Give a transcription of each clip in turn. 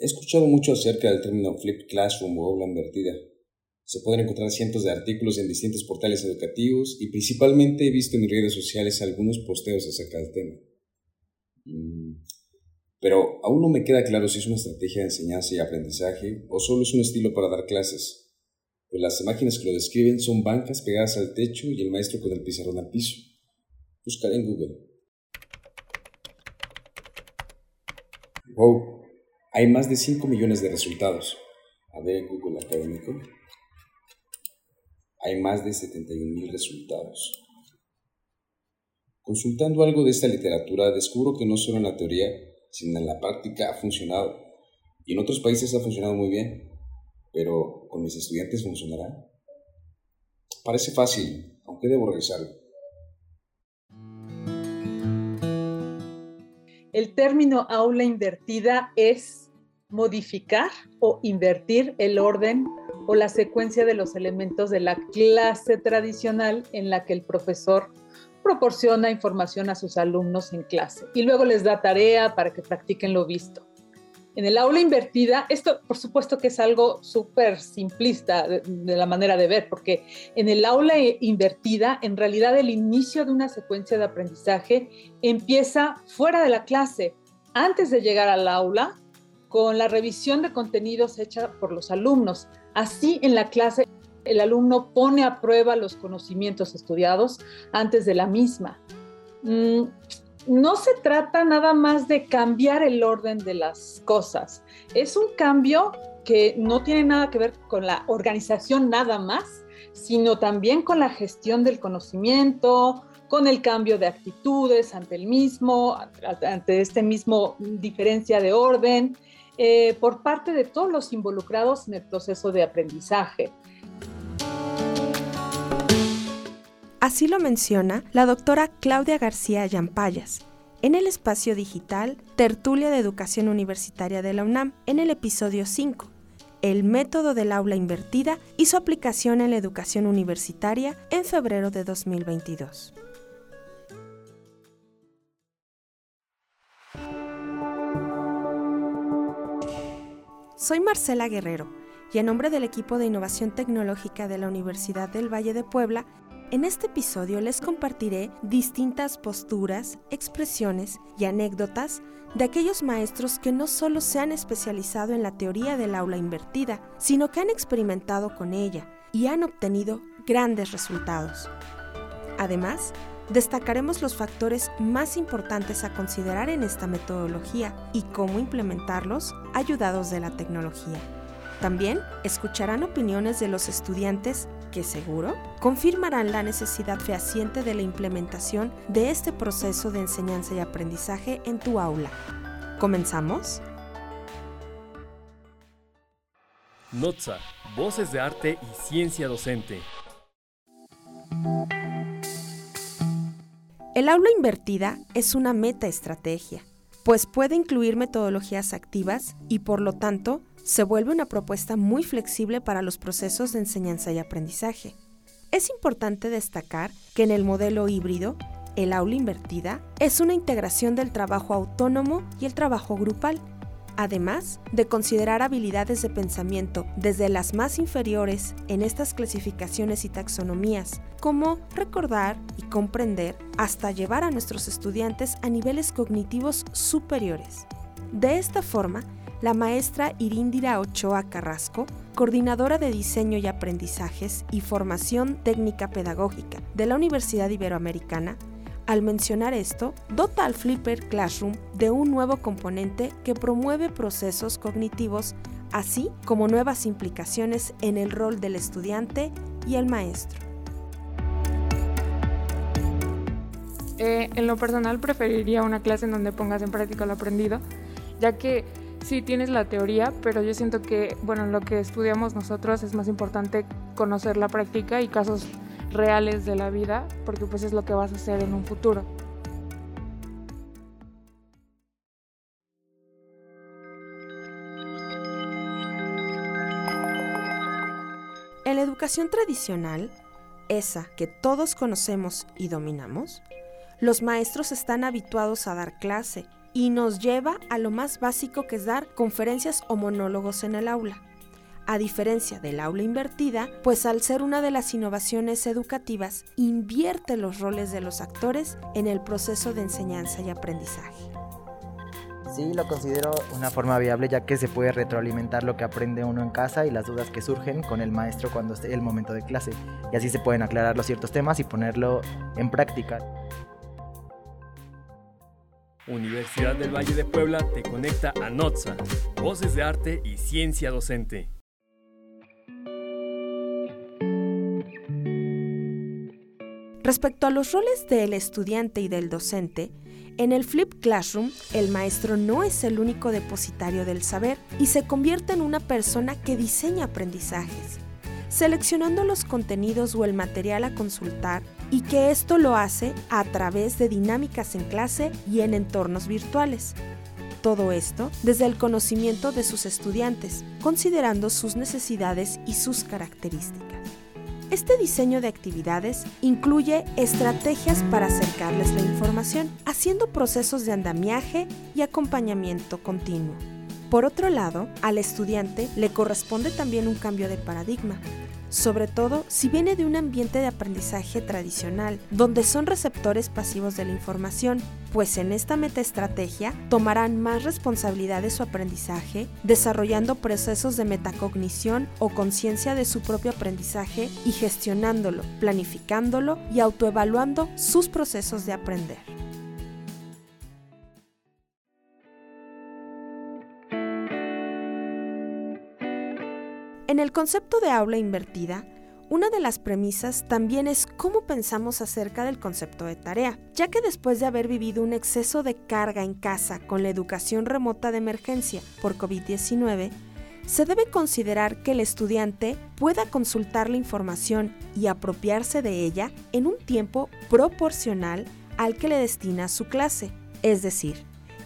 He escuchado mucho acerca del término flip classroom o aula invertida. Se pueden encontrar cientos de artículos en distintos portales educativos y principalmente he visto en mis redes sociales algunos posteos acerca del tema. Mm, pero aún no me queda claro si es una estrategia de enseñanza y aprendizaje o solo es un estilo para dar clases, pues las imágenes que lo describen son bancas pegadas al techo y el maestro con el pizarrón al piso. Buscaré en Google. Wow, hay más de 5 millones de resultados. A ver en Google Académico. Hay más de 71 mil resultados. Consultando algo de esta literatura, descubro que no solo en la teoría, sino en la práctica ha funcionado. Y en otros países ha funcionado muy bien. Pero con mis estudiantes funcionará. Parece fácil, aunque debo revisarlo. El término aula invertida es modificar o invertir el orden o la secuencia de los elementos de la clase tradicional en la que el profesor proporciona información a sus alumnos en clase y luego les da tarea para que practiquen lo visto. En el aula invertida, esto por supuesto que es algo súper simplista de, la manera de ver, porque en el aula invertida, en realidad el inicio de una secuencia de aprendizaje empieza fuera de la clase, antes de llegar al aula, con la revisión de contenidos hecha por los alumnos. Así en la clase el alumno pone a prueba los conocimientos estudiados antes de la misma. Mm, no se trata nada más de cambiar el orden de las cosas. Es un cambio que no tiene nada que ver con la organización nada más, sino también con la gestión del conocimiento, con el cambio de actitudes ante el mismo, ante este mismo diferencia de orden, eh, por parte de todos los involucrados en el proceso de aprendizaje. Así lo menciona la doctora Claudia García Yampayas en el espacio digital Tertulia de Educación Universitaria de la UNAM en el episodio 5, el método del aula invertida y su aplicación en la educación universitaria en febrero de 2022. Soy Marcela Guerrero y en nombre del equipo de innovación tecnológica de la Universidad del Valle de Puebla, en este episodio les compartiré distintas posturas, expresiones y anécdotas de aquellos maestros que no solo se han especializado en la teoría del aula invertida, sino que han experimentado con ella y han obtenido grandes resultados. Además, destacaremos los factores más importantes a considerar en esta metodología y cómo implementarlos ayudados de la tecnología. También escucharán opiniones de los estudiantes que seguro confirmarán la necesidad fehaciente de la implementación de este proceso de enseñanza y aprendizaje en tu aula. ¿Comenzamos? Notza, Voces de Arte y Ciencia Docente. El aula invertida es una metaestrategia, pues puede incluir metodologías activas y por lo tanto se vuelve una propuesta muy flexible para los procesos de enseñanza y aprendizaje. Es importante destacar que en el modelo híbrido, el aula invertida es una integración del trabajo autónomo y el trabajo grupal, además de considerar habilidades de pensamiento desde las más inferiores en estas clasificaciones y taxonomías, como recordar y comprender, hasta llevar a nuestros estudiantes a niveles cognitivos superiores. De esta forma, la maestra Iríndira Ochoa Carrasco, coordinadora de diseño y aprendizajes y formación técnica pedagógica de la Universidad Iberoamericana, al mencionar esto, dota al Flipper Classroom de un nuevo componente que promueve procesos cognitivos, así como nuevas implicaciones en el rol del estudiante y el maestro. Eh, en lo personal preferiría una clase en donde pongas en práctica lo aprendido, ya que sí tienes la teoría, pero yo siento que, bueno, lo que estudiamos nosotros es más importante conocer la práctica y casos reales de la vida, porque pues es lo que vas a hacer en un futuro. En la educación tradicional, esa que todos conocemos y dominamos, los maestros están habituados a dar clase y nos lleva a lo más básico que es dar conferencias o monólogos en el aula. A diferencia del aula invertida, pues al ser una de las innovaciones educativas, invierte los roles de los actores en el proceso de enseñanza y aprendizaje. Sí, lo considero una forma viable ya que se puede retroalimentar lo que aprende uno en casa y las dudas que surgen con el maestro cuando esté el momento de clase. Y así se pueden aclarar los ciertos temas y ponerlo en práctica. Universidad del Valle de Puebla te conecta a NOTSA, Voces de Arte y Ciencia Docente. Respecto a los roles del estudiante y del docente, en el Flip Classroom, el maestro no es el único depositario del saber y se convierte en una persona que diseña aprendizajes, seleccionando los contenidos o el material a consultar y que esto lo hace a través de dinámicas en clase y en entornos virtuales. Todo esto desde el conocimiento de sus estudiantes, considerando sus necesidades y sus características. Este diseño de actividades incluye estrategias para acercarles la información, haciendo procesos de andamiaje y acompañamiento continuo. Por otro lado, al estudiante le corresponde también un cambio de paradigma, sobre todo si viene de un ambiente de aprendizaje tradicional, donde son receptores pasivos de la información, pues en esta metaestrategia tomarán más responsabilidad de su aprendizaje, desarrollando procesos de metacognición o conciencia de su propio aprendizaje y gestionándolo, planificándolo y autoevaluando sus procesos de aprender. En el concepto de aula invertida, una de las premisas también es cómo pensamos acerca del concepto de tarea, ya que después de haber vivido un exceso de carga en casa con la educación remota de emergencia por COVID-19, se debe considerar que el estudiante pueda consultar la información y apropiarse de ella en un tiempo proporcional al que le destina su clase, es decir,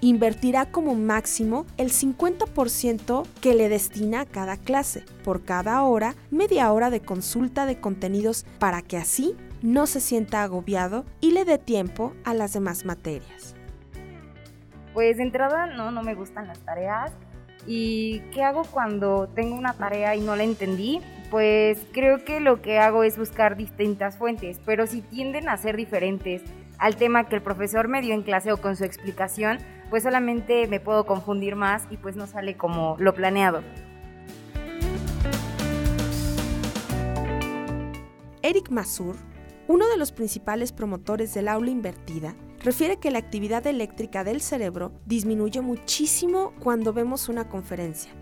invertirá como máximo el 50% que le destina a cada clase, por cada hora, media hora de consulta de contenidos para que así no se sienta agobiado y le dé tiempo a las demás materias. Pues de entrada no, no me gustan las tareas. ¿Y qué hago cuando tengo una tarea y no la entendí? Pues creo que lo que hago es buscar distintas fuentes, pero si tienden a ser diferentes al tema que el profesor me dio en clase o con su explicación, pues solamente me puedo confundir más y pues no sale como lo planeado. Eric Masur, uno de los principales promotores del aula invertida, refiere que la actividad eléctrica del cerebro disminuye muchísimo cuando vemos una conferencia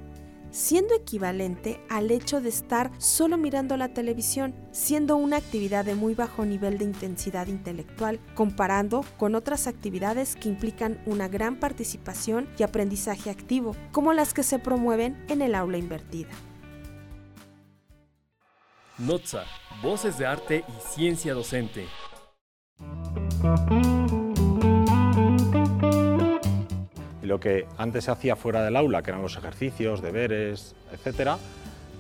siendo equivalente al hecho de estar solo mirando la televisión, siendo una actividad de muy bajo nivel de intensidad intelectual, comparando con otras actividades que implican una gran participación y aprendizaje activo, como las que se promueven en el aula invertida. NOTSA, Voces de Arte y Ciencia Docente. Y lo que antes se hacía fuera del aula, que eran los ejercicios, deberes, etcétera,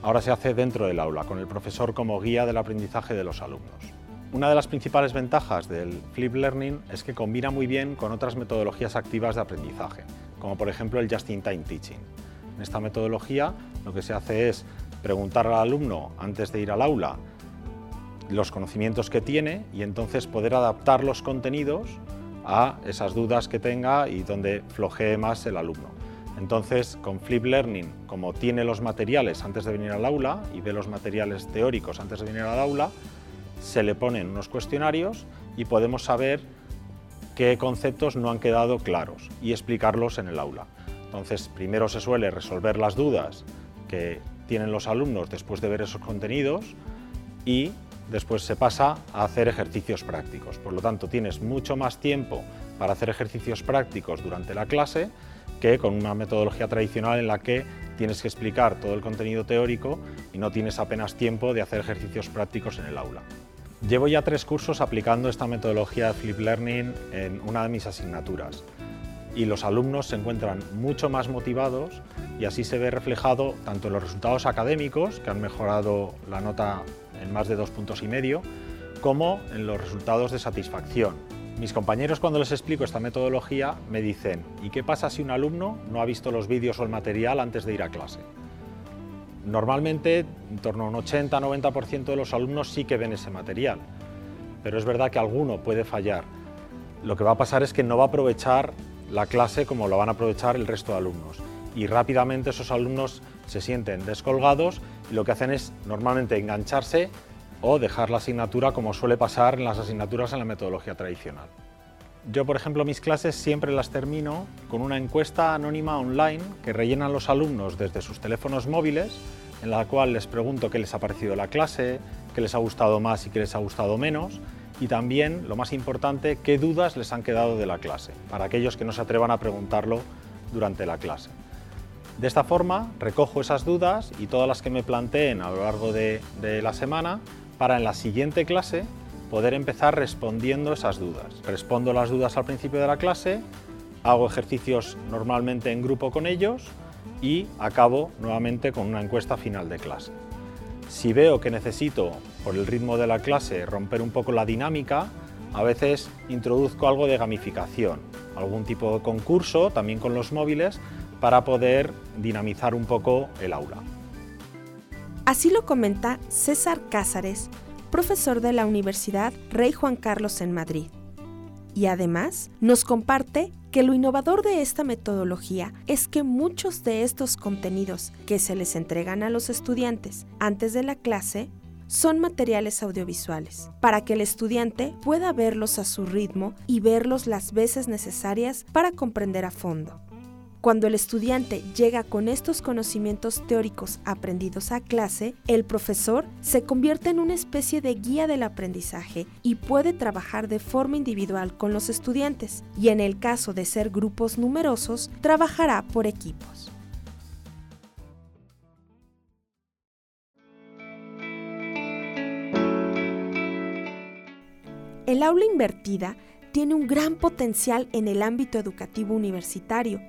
ahora se hace dentro del aula, con el profesor como guía del aprendizaje de los alumnos. Una de las principales ventajas del Flip Learning es que combina muy bien con otras metodologías activas de aprendizaje, como por ejemplo el Just-in-Time Teaching. En esta metodología lo que se hace es preguntar al alumno antes de ir al aula los conocimientos que tiene y entonces poder adaptar los contenidos a esas dudas que tenga y donde flojee más el alumno. Entonces, con Flip Learning, como tiene los materiales antes de venir al aula y ve los materiales teóricos antes de venir al aula, se le ponen unos cuestionarios y podemos saber qué conceptos no han quedado claros y explicarlos en el aula. Entonces, primero se suele resolver las dudas que tienen los alumnos después de ver esos contenidos y después se pasa a hacer ejercicios prácticos. Por lo tanto, tienes mucho más tiempo para hacer ejercicios prácticos durante la clase que con una metodología tradicional en la que tienes que explicar todo el contenido teórico y no tienes apenas tiempo de hacer ejercicios prácticos en el aula. Llevo ya tres cursos aplicando esta metodología de Flip Learning en una de mis asignaturas y los alumnos se encuentran mucho más motivados y así se ve reflejado tanto en los resultados académicos, que han mejorado la nota en más de dos puntos y medio, como en los resultados de satisfacción, Mis compañeros cuando les explico esta metodología me dicen, ¿y qué pasa si un alumno no ha visto los vídeos o el material antes de ir a clase? Normalmente, en torno a un 80-90% de los alumnos sí que ven ese material, pero es verdad que alguno puede fallar. Lo que va a pasar es que no va a aprovechar la clase como lo van a aprovechar el resto de alumnos y rápidamente esos alumnos se sienten descolgados lo que hacen es normalmente engancharse o dejar la asignatura como suele pasar en las asignaturas en la metodología tradicional. Yo, por ejemplo, mis clases siempre las termino con una encuesta anónima online que rellenan los alumnos desde sus teléfonos móviles, en la cual les pregunto qué les ha parecido la clase, qué les ha gustado más y qué les ha gustado menos, y también, lo más importante, qué dudas les han quedado de la clase, para aquellos que no se atrevan a preguntarlo durante la clase. De esta forma, recojo esas dudas y todas las que me planteen a lo largo de, la semana para en la siguiente clase poder empezar respondiendo esas dudas. Respondo las dudas al principio de la clase, hago ejercicios normalmente en grupo con ellos y acabo nuevamente con una encuesta final de clase. Si veo que necesito, por el ritmo de la clase, romper un poco la dinámica, a veces introduzco algo de gamificación, algún tipo de concurso, también con los móviles, para poder dinamizar un poco el aula. Así lo comenta César Cázares, profesor de la Universidad Rey Juan Carlos en Madrid. Y además nos comparte que lo innovador de esta metodología es que muchos de estos contenidos que se les entregan a los estudiantes antes de la clase son materiales audiovisuales, para que el estudiante pueda verlos a su ritmo y verlos las veces necesarias para comprender a fondo. Cuando el estudiante llega con estos conocimientos teóricos aprendidos a clase, el profesor se convierte en una especie de guía del aprendizaje y puede trabajar de forma individual con los estudiantes y en el caso de ser grupos numerosos, trabajará por equipos. El aula invertida tiene un gran potencial en el ámbito educativo universitario,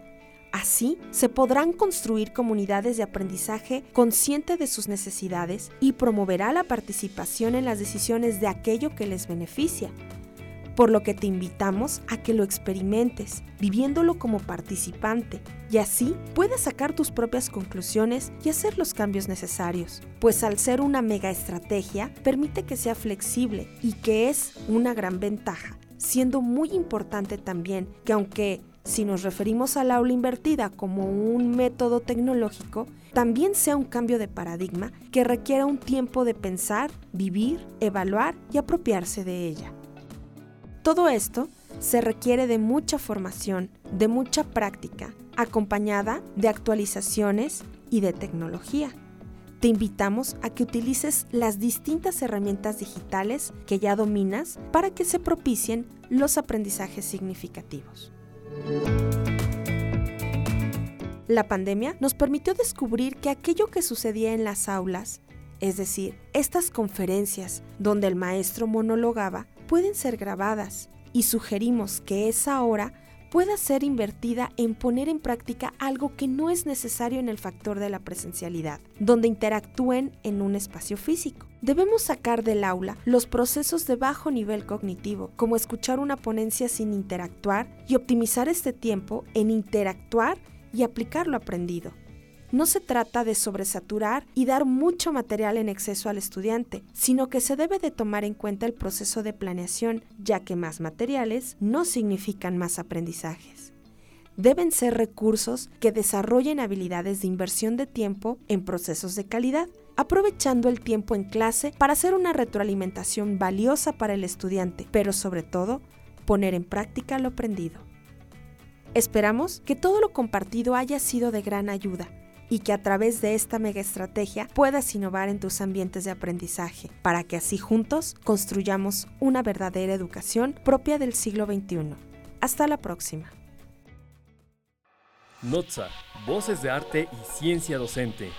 Así, se podrán construir comunidades de aprendizaje consciente de sus necesidades y promoverá la participación en las decisiones de aquello que les beneficia. Por lo que te invitamos a que lo experimentes, viviéndolo como participante, y así puedas sacar tus propias conclusiones y hacer los cambios necesarios, pues al ser una mega estrategia permite que sea flexible y que es una gran ventaja, siendo muy importante también que aunque si nos referimos al aula invertida como un método tecnológico, también sea un cambio de paradigma que requiera un tiempo de pensar, vivir, evaluar y apropiarse de ella. Todo esto se requiere de mucha formación, de mucha práctica, acompañada de actualizaciones y de tecnología. Te invitamos a que utilices las distintas herramientas digitales que ya dominas para que se propicien los aprendizajes significativos. La pandemia nos permitió descubrir que aquello que sucedía en las aulas, es decir, estas conferencias donde el maestro monologaba, pueden ser grabadas y sugerimos que esa hora pueda ser invertida en poner en práctica algo que no es necesario en el factor de la presencialidad, donde interactúen en un espacio físico. Debemos sacar del aula los procesos de bajo nivel cognitivo, como escuchar una ponencia sin interactuar y optimizar este tiempo en interactuar y aplicar lo aprendido. No se trata de sobresaturar y dar mucho material en exceso al estudiante, sino que se debe de tomar en cuenta el proceso de planeación, ya que más materiales no significan más aprendizajes. Deben ser recursos que desarrollen habilidades de inversión de tiempo en procesos de calidad, aprovechando el tiempo en clase para hacer una retroalimentación valiosa para el estudiante, pero sobre todo, poner en práctica lo aprendido. Esperamos que todo lo compartido haya sido de gran ayuda y que a través de esta mega estrategia puedas innovar en tus ambientes de aprendizaje, para que así juntos construyamos una verdadera educación propia del siglo XXI. Hasta la próxima. Voces de Arte y Ciencia Docente.